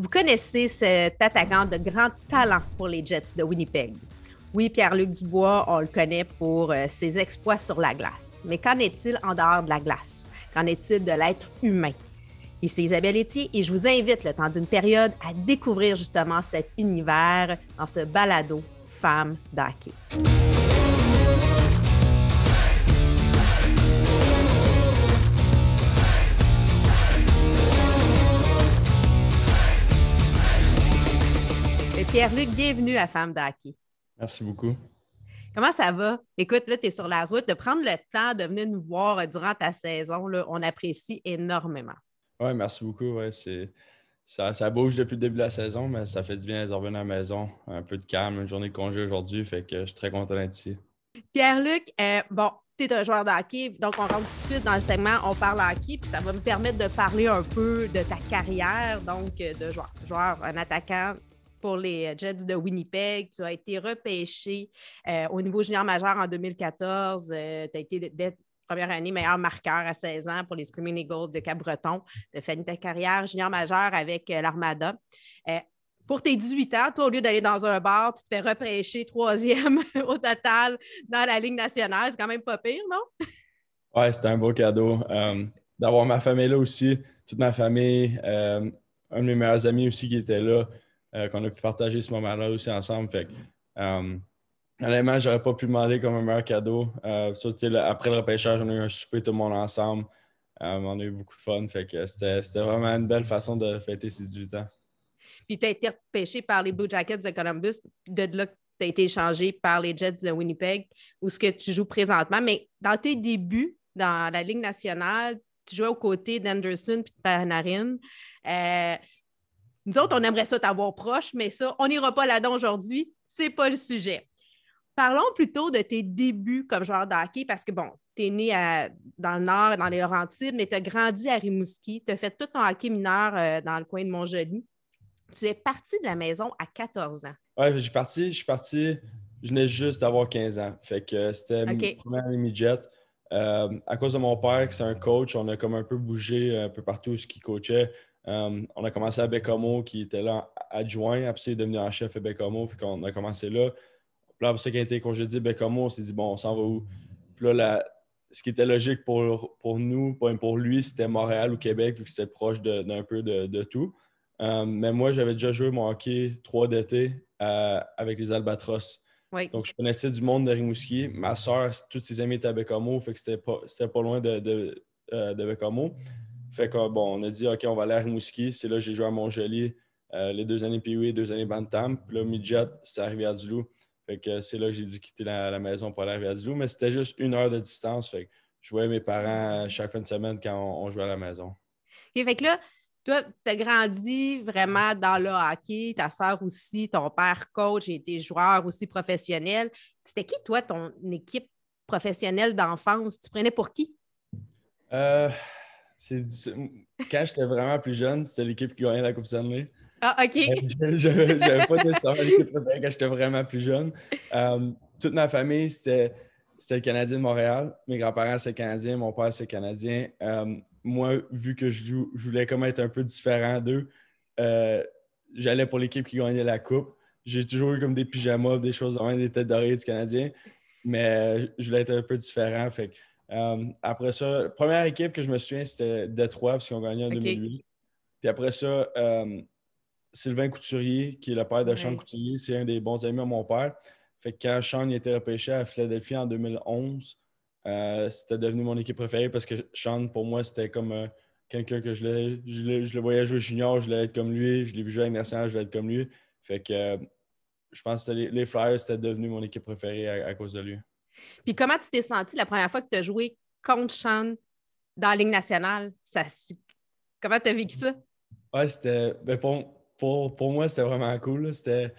Vous connaissez cet attaquant de grand talent pour les Jets de Winnipeg. Oui, Pierre-Luc Dubois, on le connaît pour euh, ses exploits sur la glace. Mais qu'en est-il en dehors de la glace? Qu'en est-il de l'être humain? Ici Isabelle Etier et je vous invite le temps d'une période à découvrir justement cet univers dans ce balado Femmes d'hockey. Pierre-Luc, bienvenue à Femmes d'Hockey. Merci beaucoup. Comment ça va? Écoute, là, tu es sur la route. De prendre le temps de venir nous voir euh, durant ta saison, là, on apprécie énormément. Oui, merci beaucoup. Ouais, ça, ça, bouge depuis le début de la saison, mais ça fait du bien de revenir à la maison. Un peu de calme, une journée de congé aujourd'hui, fait que je suis très content d'être ici. Pierre-Luc, euh, bon, tu es un joueur de hockey, donc on rentre tout de suite dans le segment, on parle hockey, puis ça va me permettre de parler un peu de ta carrière, donc euh, de joueur, joueur un attaquant pour les Jets de Winnipeg. Tu as été repêché euh, au niveau junior majeur en 2014. tu as été dès première année meilleur marqueur à 16 ans pour les Screaming Eagles de Cap-Breton. Tu as fait ta carrière junior majeur avec euh, l'Armada. Euh, pour tes 18 ans, toi, au lieu d'aller dans un bar, tu te fais repêcher troisième au total dans la Ligue nationale. C'est quand même pas pire, non? Oui, c'était un beau cadeau. D'avoir ma famille là aussi, toute ma famille, un de mes meilleurs amis aussi qui était là. Euh, qu'on a pu partager ce moment-là aussi ensemble. Fait euh, honnêtement, j'aurais pas pu demander comme un meilleur cadeau. Euh, après le repêchage, on a eu un souper tout le monde ensemble. on a eu beaucoup de fun. Fait que c'était, vraiment une belle façon de fêter ses 18 ans. Puis tu as été repêché par les Blue Jackets de Columbus. De là, tu as été échangé par les Jets de Winnipeg, où ce que tu joues présentement. Mais dans tes débuts dans la Ligue nationale, tu jouais aux côtés d'Anderson et de Panarin. Nous autres, on aimerait ça t'avoir proche, mais ça, on n'ira pas là-dedans aujourd'hui. C'est pas le sujet. Parlons plutôt de tes débuts comme joueur de hockey parce que, bon, tu es né dans le Nord, dans les Laurentides, mais tu as grandi à Rimouski. Tu as fait tout ton hockey mineur euh, dans le coin de Montjoli. Tu es parti de la maison à 14 ans. Oui, je suis parti, je suis parti, je venais juste d'avoir 15 ans. Fait que c'était mon premier midget. Euh, à cause de mon père, qui c'est un coach, on a comme un peu bougé un peu partout ce qu'il coachait. Euh, on a commencé à Bécamo, qui était là adjoint. Après, il est devenu en chef à Bécamo. Puis on a commencé là. Puis là, ça, quand il a été congédié Bécamo, on s'est dit, bon, on s'en va où? Puis là, ce qui était logique pour, pour nous, pour lui, c'était Montréal ou Québec, vu que c'était proche d'un peu de, tout. Euh, mais moi, j'avais déjà joué mon hockey 3 d'été euh, avec les Albatros. Donc, je connaissais du monde de Rimouski. Ma soeur, toutes ses amies étaient à Bécamo, fait que c'était pas, pas loin de, de, de Bécamo. Fait que, bon, on a dit, OK, on va aller à Rimouski. C'est là que j'ai joué à Montjoli euh, les deux années Pee deux années Bantam. Puis là, Midget, c'était à du loup Fait que c'est là que j'ai dû quitter la, maison pour aller à du loup Mais c'était juste une heure de distance. Fait que je voyais mes parents chaque fin de semaine quand on, jouait à la maison. Et fait que là, toi, tu as grandi vraiment dans le hockey, ta soeur aussi, ton père coach et tes joueurs aussi professionnels. C'était qui, toi, ton équipe professionnelle d'enfance? Tu prenais pour qui? Euh, quand j'étais vraiment plus jeune, c'était l'équipe qui gagnait la Coupe Stanley. Ah, OK. Euh, j'avais pas nécessairement l'équipe quand j'étais vraiment plus jeune. Euh, toute ma famille, c'était le Canadien de Montréal. Mes grands-parents, c'est Canadien. Mon père, c'est Canadien. Euh, moi, vu que je, voulais comme être un peu différent d'eux, j'allais pour l'équipe qui gagnait la Coupe. J'ai toujours eu comme des pyjamas, des choses, des têtes d'oreille du Canadien. Mais je voulais être un peu différent. Fait euh, après ça, la première équipe que je me souviens, c'était Détroit, parce qu'ils ont gagné en 2008. Puis après ça, euh, Sylvain Couturier, qui est le père de Sean Couturier, c'est un des bons amis de mon père. Fait que quand Sean était repêché à Philadelphie en 2011, euh, c'était devenu mon équipe préférée parce que Sean, pour moi, c'était comme quelqu'un que je, je, le voyais jouer junior, je voulais être comme lui. Je l'ai vu jouer avec National, je voulais être comme lui. Fait que je pense que les, Flyers, c'était devenu mon équipe préférée à cause de lui. Puis comment tu t'es senti la première fois que tu as joué contre Sean dans la Ligue nationale? Ça, comment tu as vécu ça? Ouais, c'était. Ben, pour, pour, moi, c'était vraiment cool. C'était.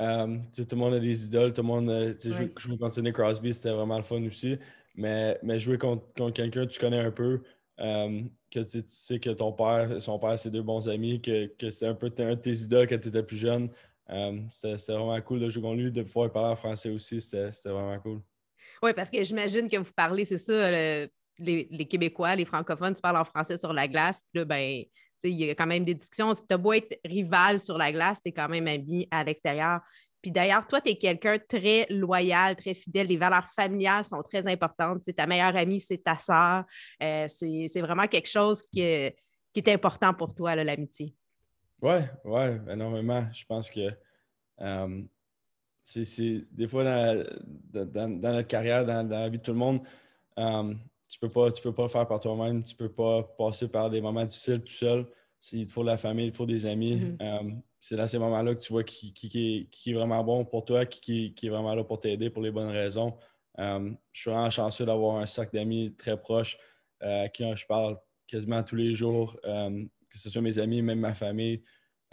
Euh, tout le monde a des idoles, tout le monde. Euh, jouer, contre Sidney Crosby, c'était vraiment le fun aussi. Mais, mais jouer contre, quelqu'un que tu connais un peu, euh, que tu sais que ton père et son père, c'est deux bons amis, que, que c'est un peu un de tes idoles quand tu étais plus jeune. c'était vraiment cool de jouer contre lui, de pouvoir parler en français aussi, c'était vraiment cool. Oui, parce que j'imagine que vous parlez, c'est ça, les, Québécois, les francophones, tu parles en français sur la glace, puis là, ben, il y a quand même des discussions. Si tu as beau être rival sur la glace, tu es quand même ami à l'extérieur. Puis d'ailleurs, toi, tu es quelqu'un très loyal, très fidèle. Les valeurs familiales sont très importantes. ta meilleure amie, c'est ta sœur. Euh, c'est vraiment quelque chose qui, est, important pour toi, l'amitié. Oui, oui, énormément. Je pense que euh, c'est des fois dans, notre carrière, dans, la vie de tout le monde, euh, tu ne peux, pas, peux pas le faire par toi-même. Tu ne peux pas passer par des moments difficiles tout seul. Il te faut de la famille, il te faut des amis. Mm-hmm c'est dans ces moments-là que tu vois qui, est, vraiment bon pour toi, qui, est vraiment là pour t'aider pour les bonnes raisons. Euh, je suis vraiment chanceux d'avoir un sac d'amis très proche euh, à qui je parle quasiment tous les jours, euh, que ce soit mes amis, même ma famille.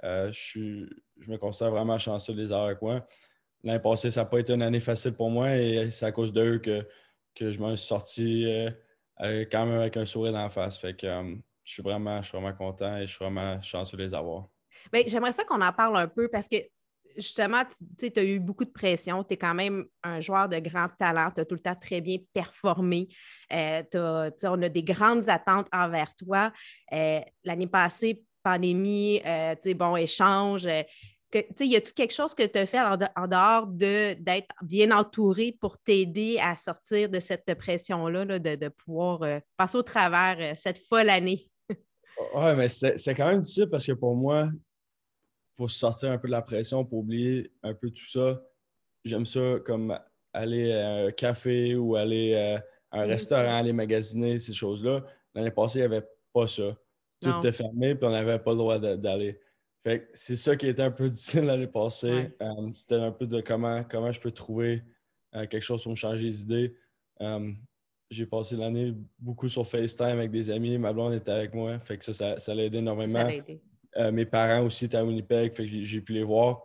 je, me considère vraiment chanceux de les avoir avec moi. L'année passée, ça n'a pas été une année facile pour moi et c'est à cause d'eux que, que je m'en suis sorti quand même avec un sourire d'en face. Fait que je suis vraiment, je suis vraiment content et je suis vraiment chanceux de les avoir. Ben, j'aimerais ça qu'on en parle un peu parce que justement, tu as eu beaucoup de pression. Tu es quand même un joueur de grand talent. Tu as tout le temps très bien performé. Euh, on a des grandes attentes envers toi. Euh, l'année passée, pandémie, euh, bon, échange. Que, y a-t-il quelque chose que tu as fait en, dehors d'être bien entouré pour t'aider à sortir de cette pression-là, de, de, pouvoir passer au travers cette folle année? oui, mais c'est quand même difficile parce que pour moi, pour sortir un peu de la pression, pour oublier un peu tout ça. J'aime ça comme aller à un café ou aller euh, à un restaurant, aller magasiner, ces choses-là. L'année passée, il n'y avait pas ça. Tout était fermé, puis on n'avait pas le droit d'aller. Fait c'est ça qui était un peu difficile l'année passée. Euh, c'était un peu de comment, comment je peux trouver euh, quelque chose pour me changer les idées. j'ai passé l'année beaucoup sur FaceTime avec des amis. Ma blonde était avec moi. Fait que ça, ça, l'a aidé énormément. Euh, mes parents aussi étaient à Winnipeg, fait que j'ai pu les voir.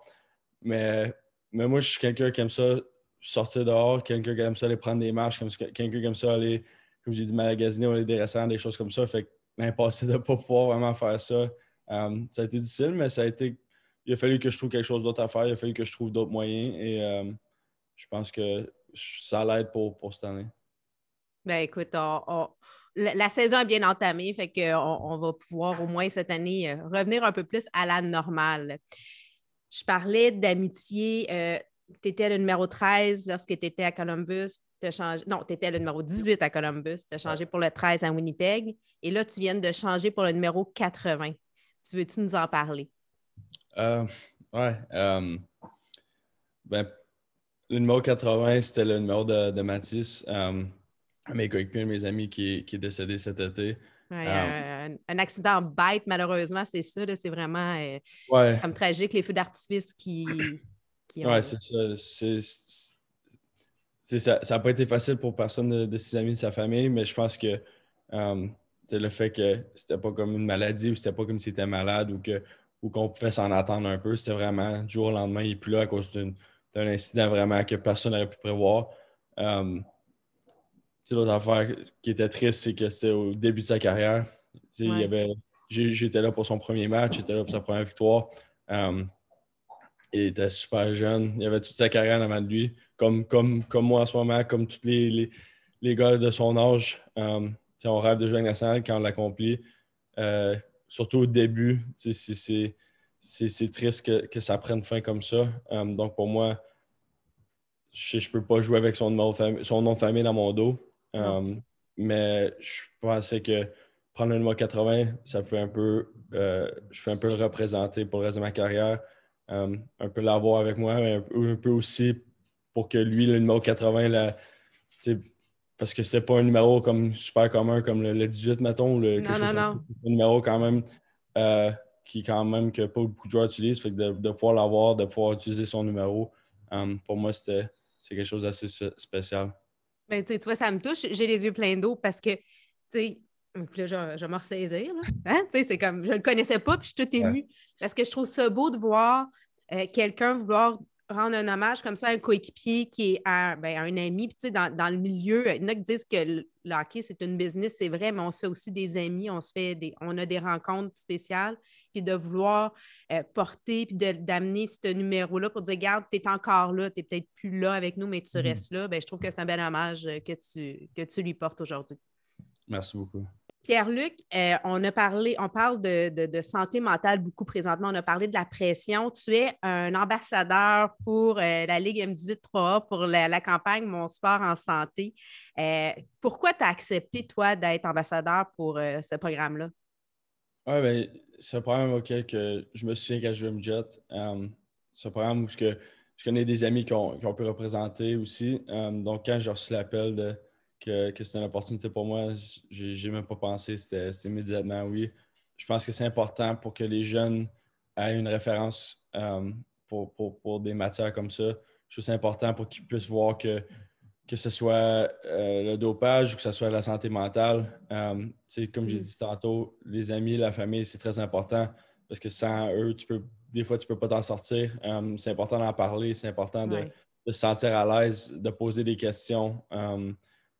Mais, mais moi, je suis quelqu'un qui aime ça sortir dehors, quelqu'un qui aime ça aller prendre des marches, quelqu'un qui aime ça aller, comme j'ai dit, magasiner, aller des restaurants, des choses comme ça. Fait que l'impossible de ne pas pouvoir vraiment faire ça, euh, ça a été difficile, mais ça a été. Il a fallu que je trouve quelque chose d'autre à faire, il a fallu que je trouve d'autres moyens et euh, je pense que ça l'aide pour, pour cette année. Ben écoute, on, la, saison est bien entamée, fait qu'on on va pouvoir au moins cette année euh, revenir un peu plus à la normale. Je parlais d'amitié. Euh, tu étais le numéro 13 lorsque tu étais à Columbus. Changé... Non, tu étais le numéro 18 à Columbus. Tu as changé pour le 13 à Winnipeg. Et là, tu viens de changer pour le numéro 80. Tu veux-tu nous en parler? Euh, ouais. Euh, ben, le numéro 80, c'était le numéro de, de Mathis mes coéquipiers, mes amis qui, qui est décédé cet été. Euh, un, accident bête, malheureusement, c'est ça. C'est vraiment euh, comme tragique, les feux d'artifice qui, qui ont... Oui, c'est ça. ça n'a pas été facile pour personne de, ses amis, de sa famille, mais je pense que euh, le fait que c'était pas comme une maladie ou c'était pas comme s'il était malade ou que ou qu'on pouvait s'en attendre un peu, c'était vraiment du jour au lendemain, il n'est plus là à cause d'un incident vraiment que personne n'aurait pu prévoir l'autre affaire qui était triste, c'est que c'était au début de sa carrière. j'étais là pour son premier match, j'étais là pour sa première victoire. Euh, il était super jeune. Il avait toute sa carrière avant de lui. Comme, comme, comme moi en ce moment, comme tous les, les, gars de son âge. Euh, on rêve de jouer à nationale quand on l'accomplit. Euh, surtout au début, c'est triste que, que, ça prenne fin comme ça. donc pour moi, je ne peux pas jouer avec son, son nom de famille dans mon dos. Euh, mais je pensais que prendre le numéro 80, ça fait un peu, euh, je fais un peu le représenter pour le reste de ma carrière. Euh, un peu l'avoir avec moi, mais un peu, aussi pour que lui, le numéro 80, là, parce que c'était pas un numéro comme super commun comme le, 18, mettons, le, non, non, non. un numéro quand même qui quand même que pas beaucoup de joueurs utilisent. Fait que de, de pouvoir l'avoir, de pouvoir utiliser son numéro, pour moi, c'était c'est quelque chose d'assez spécial. Ben, tu vois, ça me touche. J'ai les yeux pleins d'eau parce que, tu sais, puis là, je, vais me ressaisir. Hein? C'est comme, je ne le connaissais pas, puis je suis tout émue. Parce que je trouve ça beau de voir euh, quelqu'un vouloir rendre un hommage comme ça à un coéquipier qui est un, ben, un ami. Puis, dans, dans, le milieu, il y en a qui disent que le, hockey, c'est une business, c'est vrai, mais on se fait aussi des amis, on, se fait des, on a des rencontres spéciales. Puis de vouloir euh, porter, puis d'amener ce numéro-là pour dire, regarde, tu es encore là, tu n'es peut-être plus là avec nous, mais tu mm-hmm. restes là, ben, je trouve que c'est un bel hommage euh, que tu, que tu lui portes aujourd'hui. Merci beaucoup. Pierre-Luc, euh, on a parlé, on parle de, santé mentale beaucoup présentement. On a parlé de la pression. Tu es un ambassadeur pour euh, la Ligue M18-3A pour la, campagne Mon sport en santé. Euh, pourquoi tu as accepté, toi, d'être ambassadeur pour ce programme-là? Oui, bien, c'est un programme auquel que je me souviens quand je jouais Jet. c'est un programme où je, connais des amis qui ont, pu représenter aussi. donc, quand j'ai reçu l'appel de que, que c'était une opportunité pour moi. J'ai même pas pensé, c'était immédiatement oui. Je pense que c'est important pour que les jeunes aient une référence euh, pour, des matières comme ça. Je trouve c'est important pour qu'ils puissent voir que, que ce soit euh, le dopage ou que ce soit la santé mentale. Euh, comme j'ai mm. dit tantôt, les amis, la famille, c'est très important parce que sans eux, tu peux, des fois, tu ne peux pas t'en sortir. c'est important d'en parler, c'est important de, se sentir à l'aise, de poser des questions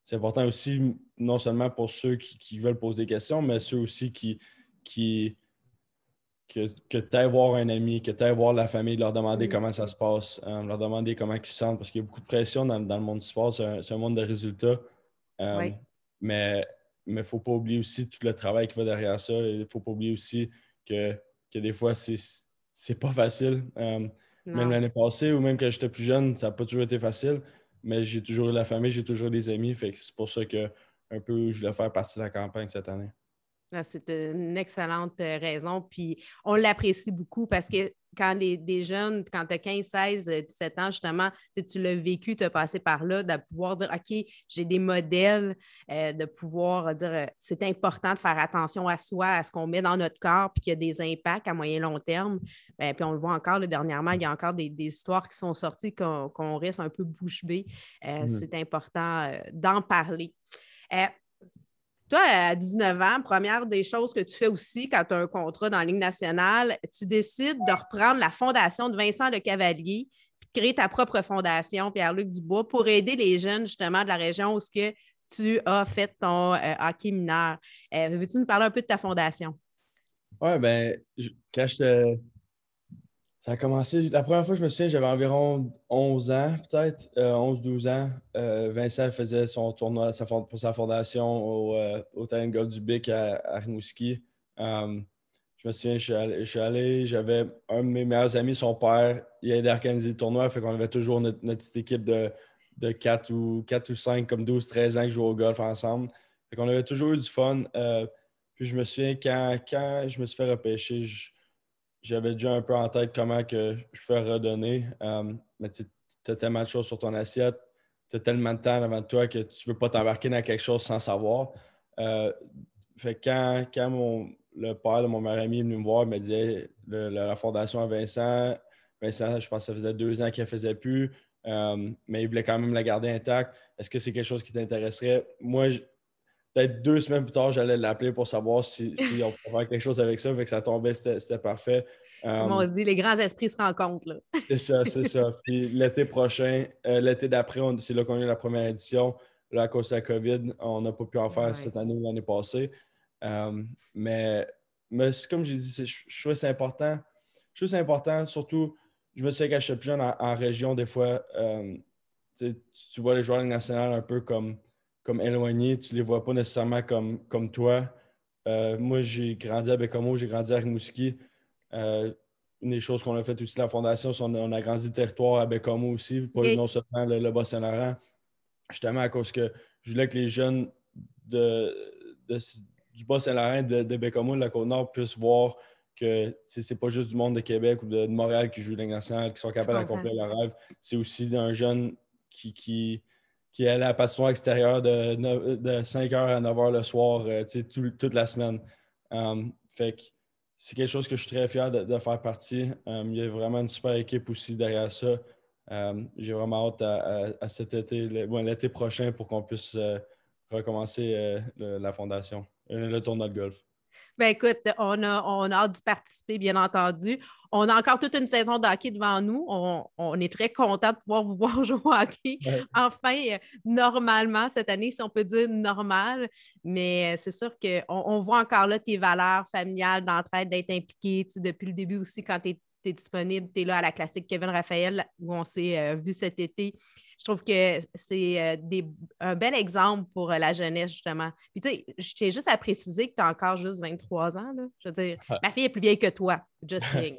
c'est important aussi, non seulement pour ceux qui, veulent poser des questions, mais ceux aussi qui, qui que, que tu ailles voir un ami, que tu ailles voir la famille, leur demander comment ça se passe, euh, leur demander comment ils se sentent, parce qu'il y a beaucoup de pression dans, le monde du sport, c'est un, monde de résultats. Euh, mais il ne faut pas oublier aussi tout le travail qui va derrière ça. Il ne faut pas oublier aussi que, que des fois, c'est pas facile. Euh, même l'année passée ou même quand j'étais plus jeune, ça n'a pas toujours été facile mais j'ai toujours eu la famille, j'ai toujours des amis. C'est pour ça que un peu je voulais faire partie de la campagne cette année. Ah, c'est une excellente euh, raison. Puis on l'apprécie beaucoup parce que quand des jeunes, quand tu as 15, 16, 17 ans, justement, tu l'as vécu, tu as passé par là, de pouvoir dire OK, j'ai des modèles, euh, de pouvoir dire euh, c'est important de faire attention à soi, à ce qu'on met dans notre corps, puis qu'il y a des impacts à moyen long terme. Bien, puis on le voit encore dernièrement, il y a encore des, histoires qui sont sorties qu'on reste un peu bouche bée. Mmh. C'est important d'en parler. Toi, à 19 ans, première des choses que tu fais aussi quand tu as un contrat dans la Ligue nationale, tu décides de reprendre la fondation de Vincent de Cavalier puis de créer ta propre fondation, Pierre-Luc Dubois, pour aider les jeunes justement de la région où ce que tu as fait ton euh, hockey mineur. Euh, veux-tu nous parler un peu de ta fondation? Oui, bien, quand je ça a commencé, la première fois je me souviens, j'avais environ 11 ans, peut-être, 11-12 euh, ans. Euh, Vincent faisait son tournoi pour sa fondation au, euh, Talent Golf du Bic à, Rimouski. je me souviens, je suis allé, j'avais un de mes meilleurs amis, son père, il a aidé à organiser le tournoi, fait qu'on avait toujours notre, petite équipe de, de 4, ou, 4 ou 5, comme 12-13 ans qui jouaient au golf ensemble. Fait qu'on avait toujours eu du fun. puis je me souviens, quand, quand je me suis fait repêcher, j'avais déjà un peu en tête comment que je peux redonner. Euh, mais tu as tellement de choses sur ton assiette, tu as tellement de temps devant toi que tu ne veux pas t'embarquer dans quelque chose sans savoir. Euh, fait quand, quand mon, le père de mon meilleur ami est venu me voir, il me disait la fondation à Vincent. Vincent, je pense que ça faisait deux ans qu'il ne faisait plus, euh, mais il voulait quand même la garder intacte. Est-ce que c'est quelque chose qui t'intéresserait? Moi, peut-être deux semaines plus tard, j'allais l'appeler pour savoir si, on pouvait faire quelque chose avec ça. Fait que ça tombait, c'était parfait. Comme on dit, les grands esprits se rencontrent. C'est ça, c'est ça. Puis l'été prochain, euh, l'été d'après, c'est là qu'on a eu la première édition. Là, à cause de la COVID, on n'a pas pu en faire cette année ou l'année passée. Euh, mais, mais comme j'ai dit, je, trouve que c'est important. Je trouve que c'est important, surtout, je me souviens quand j'étais plus jeune en, région, des fois, euh, tu, vois les joueurs nationaux un peu comme comme éloignés, tu ne les vois pas nécessairement comme, comme toi. Euh, moi, j'ai grandi à Bécamo, j'ai grandi à Rimouski. Euh, une des choses qu'on a fait aussi la Fondation, c'est qu'on a, on a grandi le territoire à Bécamo aussi, pas non seulement le, Bas-Saint-Laurent, justement à cause que je voulais que les jeunes de, du Bas-Saint-Laurent, de, de Bécamo, de la Côte-Nord, puissent voir que ce n'est pas juste du monde de Québec ou de, Montréal qui joue nationale, qui sont capables d'accomplir leur rêve. C'est aussi un jeune qui, qui, qui est à la passion extérieure de, de 5h à 9h le soir, euh, toute la semaine. Um, fait que c'est quelque chose que je suis très fier de, faire partie. Um, il y a vraiment une super équipe aussi derrière ça. Um, j'ai vraiment hâte à, cet été, l'été prochain, pour qu'on puisse euh, recommencer euh, la fondation, le tournoi de golf. Ben écoute, on a, on a hâte d'y participer, bien entendu. On a encore toute une saison de hockey devant nous. On, est très content de pouvoir vous voir jouer au hockey. Enfin, euh, normalement, cette année, si on peut dire normal. Mais euh, c'est sûr qu'on on voit encore là tes valeurs familiales, d'entraide, d'être impliqué. depuis le début aussi, quand tu tu es disponible, tu es là à la classique Kevin Raphaël où on s'est vu cet été. Je trouve que c'est un bel exemple pour la jeunesse, justement. Puis, tu sais, je tiens juste à préciser que tu as encore juste 23 ans. Là. Je veux dire, ma fille est plus vieille que toi, just saying.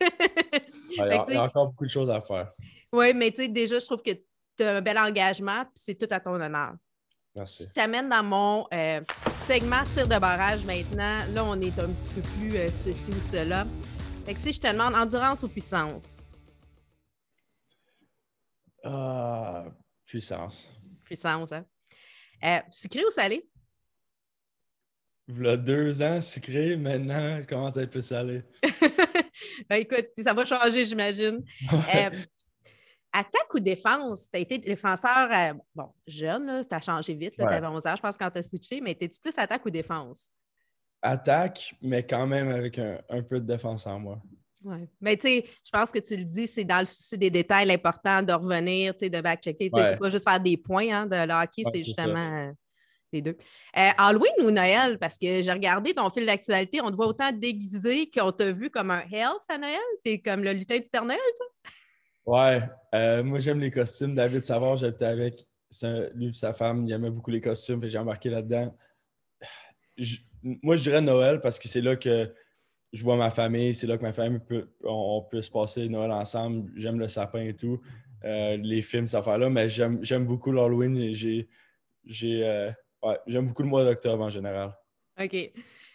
il, y a, encore beaucoup de choses à faire. Oui, mais tu sais, déjà, je trouve que tu as un bel engagement, puis c'est tout à ton honneur. Merci. Je t'amène dans mon euh, segment tir de barrage maintenant. Là, on est un petit peu plus euh, ceci ou cela. Fait que si je te demande endurance ou puissance? Ah, puissance. Puissance, hein? Euh, sucré ou salé? A deux ans, sucré. Maintenant, je commence à être plus salé. ben, écoute, ça va changer, j'imagine. Euh, attaque ou défense? Tu as été défenseur, euh, bon, jeune, tu as changé vite, tu avais 11 ans, je pense, quand tu as switché, mais es-tu plus attaque ou défense? Attaque, mais quand même avec un, peu de défense en moi. Oui. Mais tu sais, je pense que tu le dis, c'est dans le souci des détails important de revenir, tu sais, de back-checker. Ouais. C'est pas juste faire des points hein, de hockey, c'est justement les deux. Euh, Halloween ou Noël? Parce que j'ai regardé ton fil d'actualité, on te voit autant déguisé qu'on t'a vu comme un health à Noël? T'es comme le lutin du Père Noël, toi? Ouais, euh, moi j'aime les costumes. David Savard, j'étais avec lui et sa femme, il aimait beaucoup les costumes, j'ai embarqué là-dedans. moi, je dirais Noël parce que c'est là que je vois ma famille, c'est là que ma famille peut, on, peut se passer Noël ensemble. J'aime le sapin et tout, euh, les films, cette affaire-là, mais j'aime beaucoup l'Halloween. J'ai euh, Ouais, j'aime beaucoup le mois d'octobre en général. OK.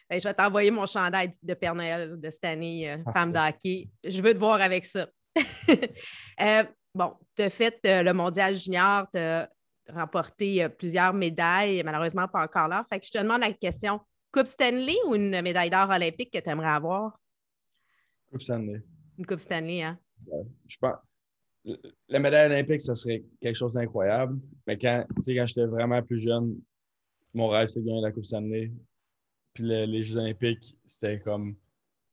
Ben, je vais t'envoyer mon chandail de Père Noël de cette année, euh, femme d'hockey. Je veux te voir avec ça. Bon, tu as fait le mondial junior, tu as remporté plusieurs médailles, malheureusement pas encore là. Fait que je te demande la question Coupe Stanley ou une médaille d'or olympique que tu aimerais avoir? Coupe Stanley. Une Coupe Stanley, hein? je pense. La médaille olympique, ça serait quelque chose d'incroyable. Mais quand, quand j'étais vraiment plus jeune, mon rêve, c'est de gagner la Coupe Stanley. Puis les Jeux Olympiques, c'était comme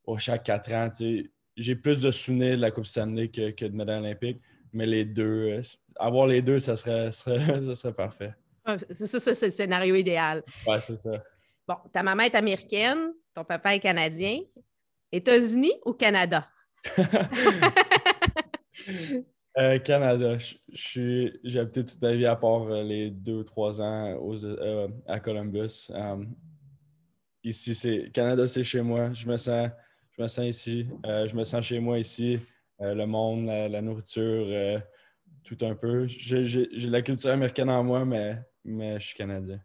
au chaque quatre ans. J'ai plus de souvenirs de la Coupe Stanley que, que de médaille olympique. Mais les deux, euh, avoir les deux, ça serait, ça serait parfait. Ah, c'est ça, c'est le scénario idéal. Ouais, c'est ça. Bon, ta maman est américaine, ton papa est canadien. États-Unis ou Canada? Euh, Canada. J'ai habité toute ma vie à part euh, les deux ou trois ans euh, à Columbus. ici, c'est Canada, c'est chez moi. Je me sens, je me sens ici. je me sens chez moi ici. le monde, la, nourriture, tout un peu. J'ai la culture américaine en moi, mais, mais je suis Canadien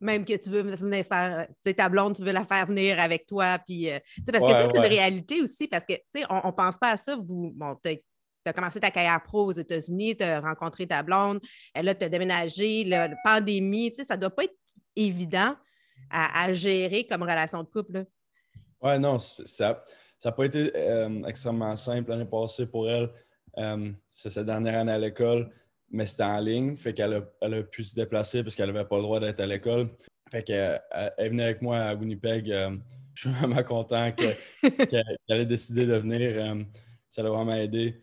même que tu veux venir faire, tu sais, ta blonde, tu veux la faire venir avec toi, puis, parce que c'est une réalité aussi, parce que, tu sais, on ne pense pas à ça, vous, bon, tu as commencé ta carrière pro aux États-Unis, tu as rencontré ta blonde, là, tu as déménagé, la pandémie, tu sais, ça ne doit pas être évident à, gérer comme relation de couple. Oui, non, ça n'a pas été euh, extrêmement simple l'année passée pour elle. Euh, c'est sa dernière année à l'école, mais c'était en ligne, fait qu'elle a, elle a pu se déplacer parce qu'elle n'avait pas le droit d'être à l'école. Fait qu'elle est venue avec moi à Winnipeg. Euh, je suis vraiment content qu'elle ait décidé de venir. ça l'a vraiment aidé.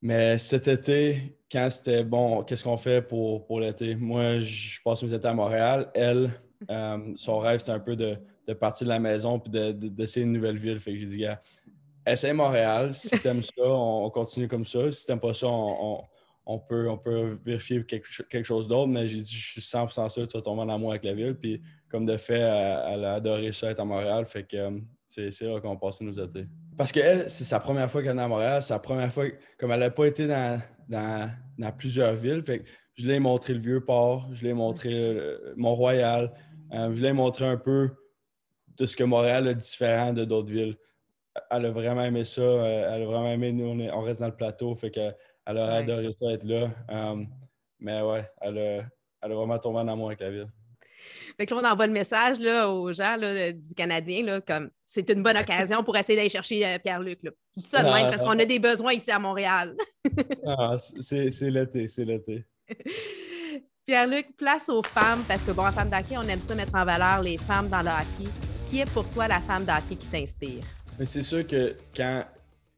Mais cet été, quand c'était bon, qu'est-ce qu'on fait pour, pour l'été? Moi, je passe mes étés à Montréal. Elle, euh, son rêve, c'est un peu de, de, partir de la maison puis d'essayer de, une nouvelle ville. Fait que j'ai dit, gars, essaye Montréal. Si t'aimes ça, on, continue comme ça. Si t'aimes pas ça, on, on, peut, on peut vérifier quelque, quelque chose d'autre. Mais j'ai dit, je suis 100% sûr que tu vas tomber en amour avec la ville. Puis, comme de fait, elle, a adoré ça être à Montréal. Fait que euh, c'est là qu'on passe nos étés. Parce qu'elle, c'est sa première fois qu'elle est à Montréal, c'est sa première fois, comme elle n'a pas été dans, dans, plusieurs villes, fait je l'ai montré le vieux port, je l'ai montré Mont-Royal, euh, je montré un peu de ce que Montréal a différent de d'autres villes. Elle a vraiment aimé ça, euh, elle a vraiment aimé, nous, on, reste dans le plateau, fait qu'elle a adoré ça être là. mais ouais, elle a, elle a vraiment tombé en amour avec la ville. Fait que là, on envoie le message là, aux gens là, du Canadien, là, comme c'est une bonne occasion pour essayer d'aller chercher euh, Pierre-Luc. Je dis ça de même ah, parce qu'on a des besoins ici à Montréal. ah, c'est l'été, c'est l'été. Pierre-Luc, place aux femmes, parce que bon, en femme d'hockey, on aime ça mettre en valeur les femmes dans le hockey. Qui est pour toi la femme d'hockey qui t'inspire? Mais c'est sûr que quand,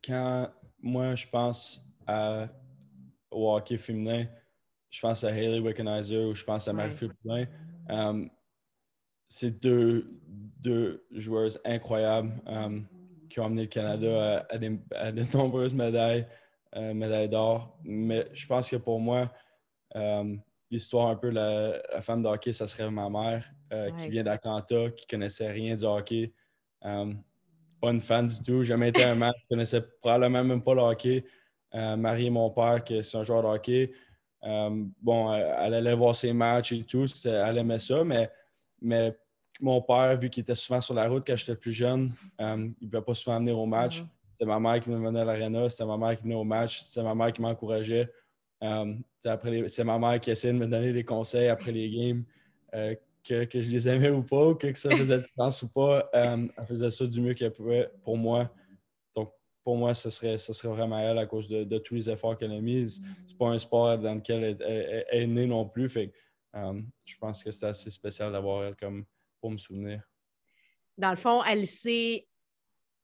quand moi je pense à, au hockey féminin, je pense à Hayley Wickenheiser ou je pense à Marie-Phil Poulin. Euh, c'est deux, deux joueuses incroyables. Euh, qui ont amené le Canada à, de nombreuses médailles, euh, médailles d'or. Mais je pense que pour moi, euh, l'histoire un peu, la, la, femme de hockey, ça serait ma mère, qui vient d'Atlanta, qui connaissait rien du hockey. pas une fan du tout, jamais été un match, connaissait probablement même pas le hockey. Marie et mon père, qui est un joueur de hockey. bon, elle allait voir ses matchs et tout, elle aimait ça, mais, mais mon père, vu qu'il était souvent sur la route quand j'étais plus jeune, euh, il ne pouvait pas souvent venir au match. Mhm. C'était ma mère qui me menait à l'aréna, c'était ma mère qui venait au match, c'était ma mère qui m'encourageait. Euh, c'est ma mère qui essayait de me donner des conseils après les games, euh, que, je les aimais ou pas, que, ça faisait de sens ou pas. elle faisait ça du mieux qu'elle pouvait pour moi. Pour moi, ce serait, ce serait vraiment elle à cause de, tous les efforts qu'elle a mis. C'est pas un sport dans lequel elle, est née non plus. Fait, je pense que c'est assez spécial d'avoir elle comme, pour me souvenir. Dans le fond, elle s'est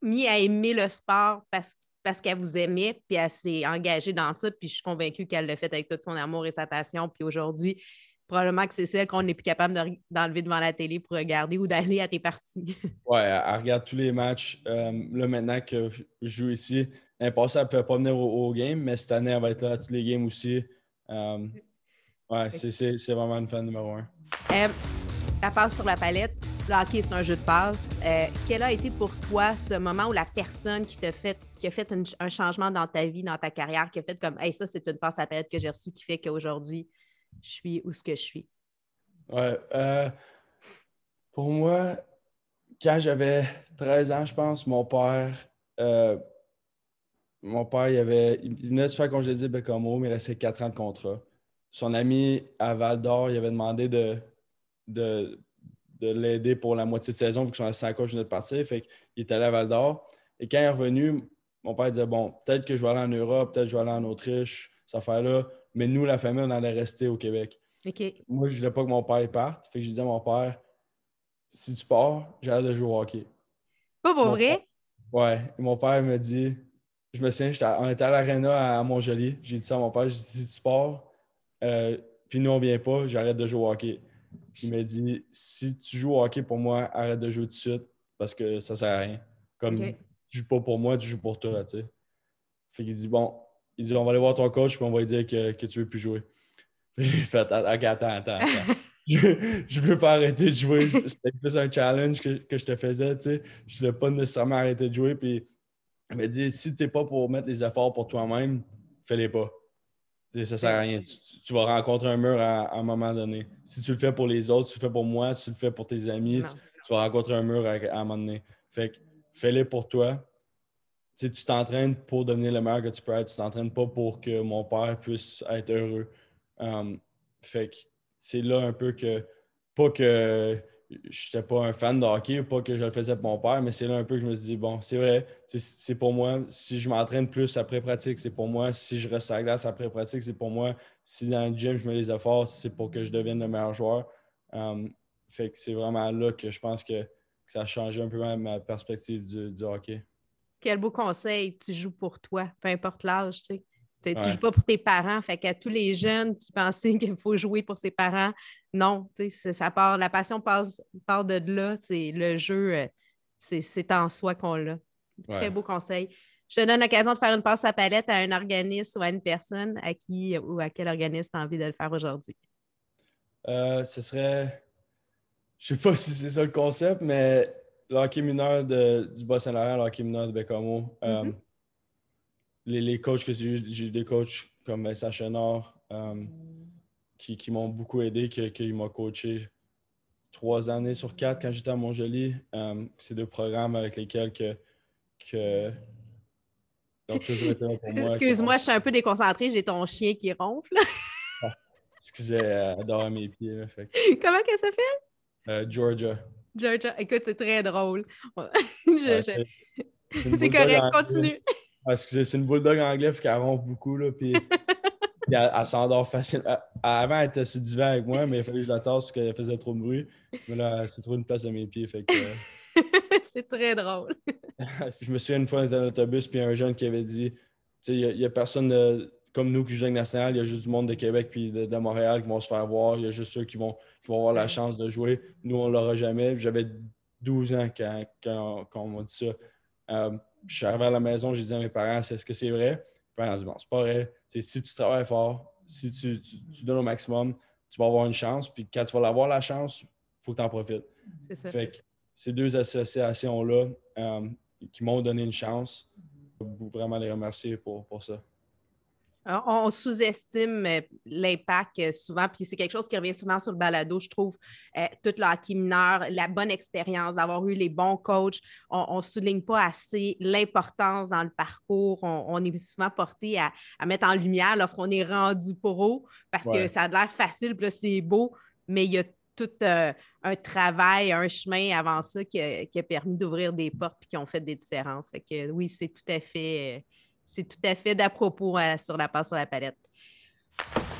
mise à aimer le sport parce, parce qu'elle vous aimait, puis elle s'est engagée dans ça, puis je suis convaincue qu'elle l'a fait avec tout son amour et sa passion. Puis aujourd'hui, probablement que c'est celle qu'on n'est plus capable d'enlever devant la télé pour regarder ou d'aller à tes parties. Oui, elle, regarde tous les matchs. Euh, là, maintenant que je joue ici, l'année passée, elle ne pouvait pas venir au, game, mais cette année, elle va être là à tous les games aussi. Euh, ouais, c'est vraiment une fan numéro un. Euh, la passe sur la palette, le hockey, c'est un jeu de passe. Euh, quel a été pour toi ce moment où la personne qui t'a fait, qui a fait un changement dans ta vie, dans ta carrière, qui a fait comme, hey, ça, c'est une passe à palette que j'ai reçue qui fait qu'aujourd'hui, je suis où ce que je suis? Ouais. Euh, pour moi, quand j'avais 13 ans, je pense, mon père, euh, mon père, il, avait, il venait de se faire congédier Bécamo, mais il restait 4 ans de contrat. Son ami à Val d'Or, il avait demandé de de, l'aider pour la moitié de saison, vu que son assistant coach venait de partir. Fait qu'il est allé à Val d'Or. Et quand il est revenu, mon père disait Bon, peut-être que je vais aller en Europe, peut-être que je vais aller en Autriche, cette affaire-là. Mais nous, la famille, on allait rester au Québec. Moi, je ne voulais pas que mon père parte. Fait que je disais à mon père Si tu pars, j'ai hâte de jouer au hockey. Pas pour vrai? ouais. mon père me dit Je me souviens, on était à l'aréna à Montjoli. J'ai dit ça à mon père j'ai dit, Si tu pars, euh, puis nous, on ne vient pas, j'arrête de jouer au hockey. Il m'a dit si tu joues au hockey pour moi, arrête de jouer tout de suite parce que ça sert à rien. Comme tu tu joues pas pour moi, tu joues pour toi, tu sais. Fait qu'il dit bon, il dit on va aller voir ton coach puis on va lui dire que, que tu veux plus jouer. J'ai fait attends, attends, attends. je, je veux pas arrêter de jouer. C'était plus un challenge que, que, je te faisais, tu sais. Je voulais pas nécessairement arrêter de jouer. Puis il m'a dit si t'es pas pour mettre les efforts pour toi-même, fais-les pas. Ça sert à rien. Tu, vas rencontrer un mur à, un moment donné. Si tu le fais pour les autres, tu le fais pour moi, si tu le fais pour tes amis, tu vas rencontrer un mur à, un moment donné. Fait que fais-le pour toi. Tu t'entraînes pour devenir le meilleur que tu peux être. Tu t'entraînes pas pour que mon père puisse être heureux. Um, fait que c'est là un peu que, pas que je n'étais pas un fan de hockey, pas que je le faisais pour mon père, mais c'est là un peu que je me suis dit, bon, c'est vrai, c'est pour moi. Si je m'entraîne plus après pratique, c'est pour moi. Si je reste à la glace après pratique, c'est pour moi. Si dans le gym, je mets les efforts, c'est pour que je devienne le meilleur joueur. Um, fait que c'est vraiment là que je pense que, ça a changé un peu ma, perspective du, hockey. Quel beau conseil, tu joues pour toi, peu importe l'âge, tu sais. Tu ne joues pas pour tes parents. Fait qu'à tous les jeunes qui pensaient qu'il faut jouer pour ses parents, non, ça part, la passion passe, part de là. Le jeu, euh, c'est en soi qu'on l'a. Très beau conseil. Je te donne l'occasion de faire une passe à palette à un organisme ou à une personne à qui ou à quel organisme tu as envie de le faire aujourd'hui. Euh, ce serait. Je ne sais pas si c'est ça le concept, mais l'hockey mineur de, du Bas-Saint-Laurent, l'hockey mineur de Bécamo. Euh, mm-hmm les, les, coachs que j'ai j'ai des coachs comme Vincent Chenard euh, qui, qui m'ont beaucoup aidé, qui, qui m'ont coaché trois années sur quatre quand j'étais à Montjoli. Euh, c'est deux programmes avec lesquels que, que Excuse-moi, je suis un peu déconcentré, j'ai ton chien qui ronfle. Ah, excusez, elle adore mes pieds. Comment s'appelle? Euh, Georgia. Georgia, écoute, c'est très drôle. c'est correct, continue. Ah, excusez, c'est une bulldog anglais, qui ronfle beaucoup, là, puis, elle, s'endort facilement. Avant, elle était sur le divan avec moi, mais il fallait que je la tasse parce qu'elle faisait trop de bruit. Mais là, elle s'est trouvé une place à mes pieds, fait que... c'est très drôle. je me souviens une fois, on était dans l'autobus, puis il y a un jeune qui avait dit, tu sais, il n'y a, personne comme nous qui joue national, il y a juste du monde de Québec puis de, Montréal qui vont se faire voir. Il y a juste ceux qui vont, qui vont avoir la chance de jouer. Nous, on ne l'aura jamais. J'avais 12 ans quand, quand, quand on m'a dit ça. je suis arrivé à la maison, j'ai dit à mes parents, est-ce que c'est vrai? Mes parents bon, c'est pas vrai. si tu travailles fort, si tu, donnes au maximum, tu vas avoir une chance. Puis quand tu vas avoir la chance, il faut que tu en profites. C'est ça. Fait que ces deux associations-là qui m'ont donné une chance, je veux vraiment les remercier pour, pour ça. On sous-estime euh, l'impact euh, souvent, puis c'est quelque chose qui revient souvent sur le balado, je trouve. Euh, tout le hockey mineur, la bonne expérience, d'avoir eu les bons coachs. On ne souligne pas assez l'importance dans le parcours. On, est souvent porté à, mettre en lumière lorsqu'on est rendu pro parce que ça a l'air facile, puis c'est beau, mais il y a tout un travail, un chemin avant ça qui a, permis d'ouvrir des portes et qui ont fait des différences. Fait que oui, c'est tout à fait c'est tout à fait d'à propos euh, sur la passe sur la palette.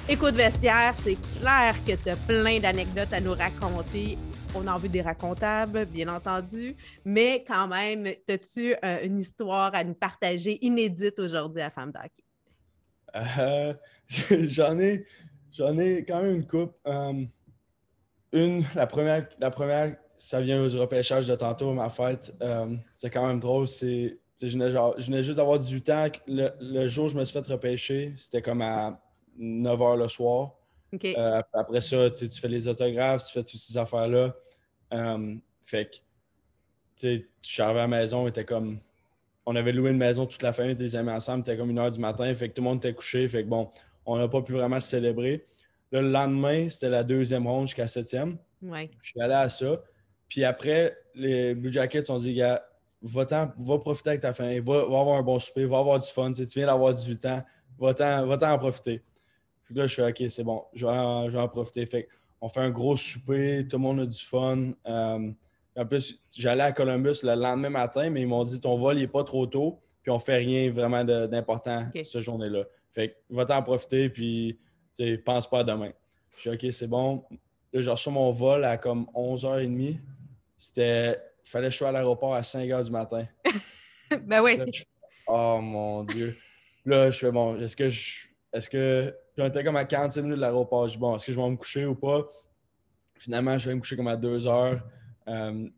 Écoute vestiaire, c'est clair que tu as plein d'anecdotes à nous raconter. On a vu des racontables, bien entendu, mais quand même, as-tu euh, une histoire à nous partager inédite aujourd'hui à Femme d'Hockey? Euh, j'en ai, j'en ai quand même une coupe. une, la première, la première, ça vient du repêchage de tantôt, ma fête. c'est quand même drôle. C'est je venais, juste d'avoir 18 ans. Le, jour où je me suis fait repêcher, c'était comme à 9 h le soir. Euh, après ça, tu fais les autographes, tu fais toutes ces affaires-là. Euh, fait que, je suis arrivé à la maison, était comme. On avait loué une maison toute la famille, les amis ensemble, c'était comme une heure du matin, fait que tout le monde était couché, fait que bon, on n'a pas pu vraiment se célébrer. le lendemain, c'était la deuxième ronde jusqu'à la septième. Ouais. Je suis allé à ça. Puis après, les Blue Jackets ont dit, gars, va, va profiter avec ta famille, va, avoir un bon souper, va avoir du fun. Tu, viens d'avoir 18 ans, va-t'en en profiter. Puis là, je fais OK, c'est bon, je vais, en, profiter. Fait on fait un gros souper, tout le monde a du fun. Euh, en plus, j'allais à Columbus le lendemain matin, mais ils m'ont dit ton vol n'est pas trop tôt, puis on fait rien vraiment d'important cette journée-là. Fait va-t'en profiter, puis pense pas à demain. Je suis OK, c'est bon. Là, j'ai reçu mon vol à comme 11h30. C'était il fallait que je sois à l'aéroport à 5 h du matin. ben oui. oh mon Dieu. Là, je fais bon, est-ce que je. Est-ce que. Puis était comme à 45 minutes de l'aéroport. Je dis bon, est-ce que je vais me coucher ou pas? Finalement, je vais me coucher comme à 2 heures. Euh,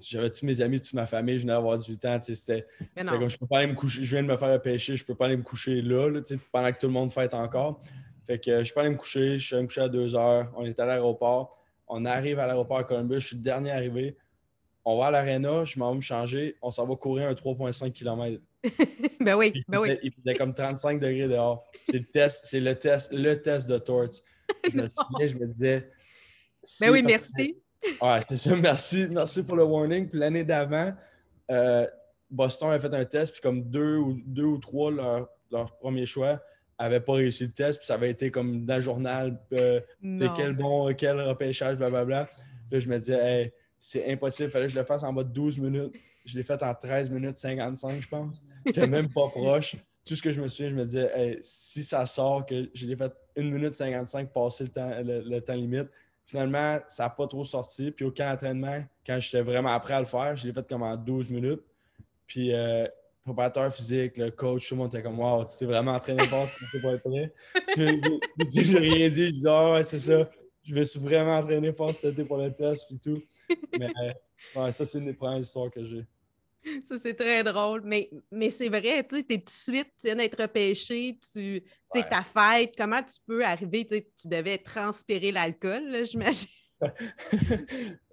j'avais tous mes amis, toute ma famille, je venais d'avoir 18 ans. C'était comme je peux pas aller me coucher. Je viens de me faire pêcher, je peux pas aller me coucher là, là pendant que tout le monde fête encore. Fait que je peux aller me coucher, je suis allé me coucher à 2 heures. On est à l'aéroport. On arrive à l'aéroport à Columbus, je suis le dernier arrivé on va à l'aréna, je m'en vais me changer, on s'en va courir un 3,5 km. ben oui, ben oui. Il faisait comme 35 degrés dehors. C'est le test, c'est le test, le test de Torts. Je me souviens, je me disais. Ben oui, merci. ouais, c'est ça, merci. Merci pour le warning. Puis l'année d'avant, euh, Boston a fait un test, puis comme deux ou, deux ou trois, leur, leur premier choix, n'avaient pas réussi le test, puis ça avait été comme dans le journal, euh, quel bon, quel repêchage, blablabla. Là, je me disais, hey, c'est impossible. Il fallait que je le fasse en bas de 12 minutes. Je l'ai fait en 13 minutes 55, je pense. J'étais même pas proche. Tout ce que je me souviens, je me disais, si ça sort, que je l'ai fait 1 minute 55 passer le temps, le, temps limite. Finalement, ça n'a pas trop sorti. Puis au camp d'entraînement, quand j'étais vraiment prêt à le faire, je l'ai fait comme en 12 minutes. Puis euh, préparateur physique, le coach, tout le monde était comme Wow, tu t'es vraiment entraîné fort tu pas être prêt. J'ai rien dit, je dis Ah ouais, c'est ça. Je me suis vraiment entraîné fort cet été pour le test puis tout. Mais ça, c'est une des premières histoires que j'ai. Ça, c'est très drôle. Mais, mais c'est vrai, tu sais, tout de suite, tu viens d'être repêché, tu c'est ta fête. Comment tu peux arriver? Tu, tu devais transpirer l'alcool, j'imagine.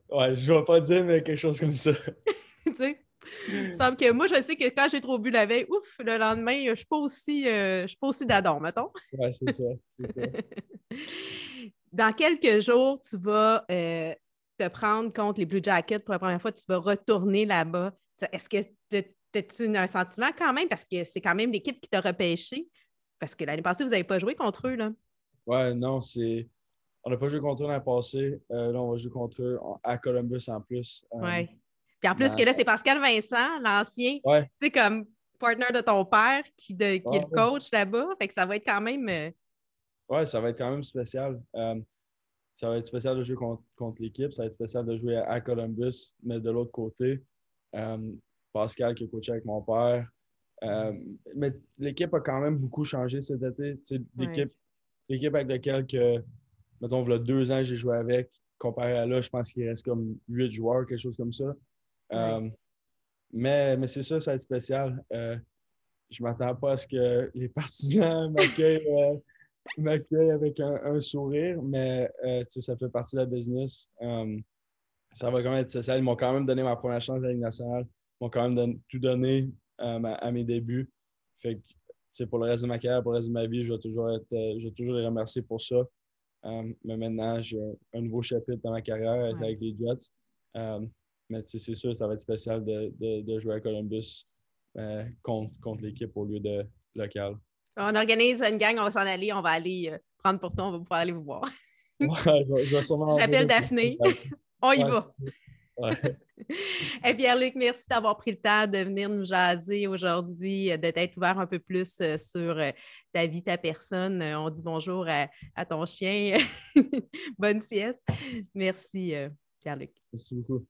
ouais, je vais pas dire, mais quelque chose comme ça. tu sais? Il semble que moi, je sais que quand j'ai trop bu la veille, ouf, le lendemain, je ne suis pas aussi, euh, aussi d'adon, mettons. Ouais, c'est ça. ça. Dans quelques jours, tu vas euh, te prendre contre les Blue Jackets pour la première fois, tu vas retourner là-bas. Est-ce que tu as un sentiment quand même? Parce que c'est quand même l'équipe qui t'a repêché. Parce que l'année passée, vous n'avez pas joué contre eux. Là. Ouais, non, c'est. On n'a pas joué contre eux l'année passée. Euh, là, on va jouer contre eux à Columbus en plus. Euh, oui. Puis en plus, que là, c'est Pascal Vincent, l'ancien, tu sais, comme partner de ton père qui, de, qui est le coach là-bas. Fait que ça va être quand même. Euh, ouais, ça va être quand même spécial ça va être spécial de jouer contre, l'équipe, ça va être spécial de jouer à, Columbus, mais de l'autre côté, euh, Pascal qui a coaché avec mon père. Euh, mais l'équipe a quand même beaucoup changé cet été. L'équipe avec laquelle, que, mettons, il y a deux ans, j'ai joué avec, comparé à là, je pense qu'il reste comme huit joueurs, quelque chose comme ça. Euh, mais mais c'est sûr, ça va être spécial. je ne m'attends pas à ce que les partisans m'accueillent m'accueille avec un, sourire, mais euh, ça fait partie de la business. Um, ça va quand même être social. Ils m'ont quand même donné ma première chance à la Ligue nationale. Ils m'ont quand même tout donné um, à, mes débuts. Fait que, pour le reste de ma carrière, pour le reste de ma vie, je vais toujours, être, euh, je vais toujours les remercier pour ça. Um, mais maintenant, j'ai un nouveau chapitre dans ma carrière avec les Jets. mais c'est sûr, ça va être spécial de, de, jouer à Columbus euh, contre, contre l'équipe au lieu de local. On organise une gang, on va s'en aller, on va aller euh, prendre pour toi, on va pouvoir aller vous voir. J'appelle Daphné. on y va. Et Pierre-Luc, merci d'avoir pris le temps de venir nous jaser aujourd'hui, euh, de t'être ouvert un peu plus euh, sur ta vie, ta personne. On dit bonjour à, à ton chien. Bonne sieste. Merci, Pierre-Luc. Merci beaucoup.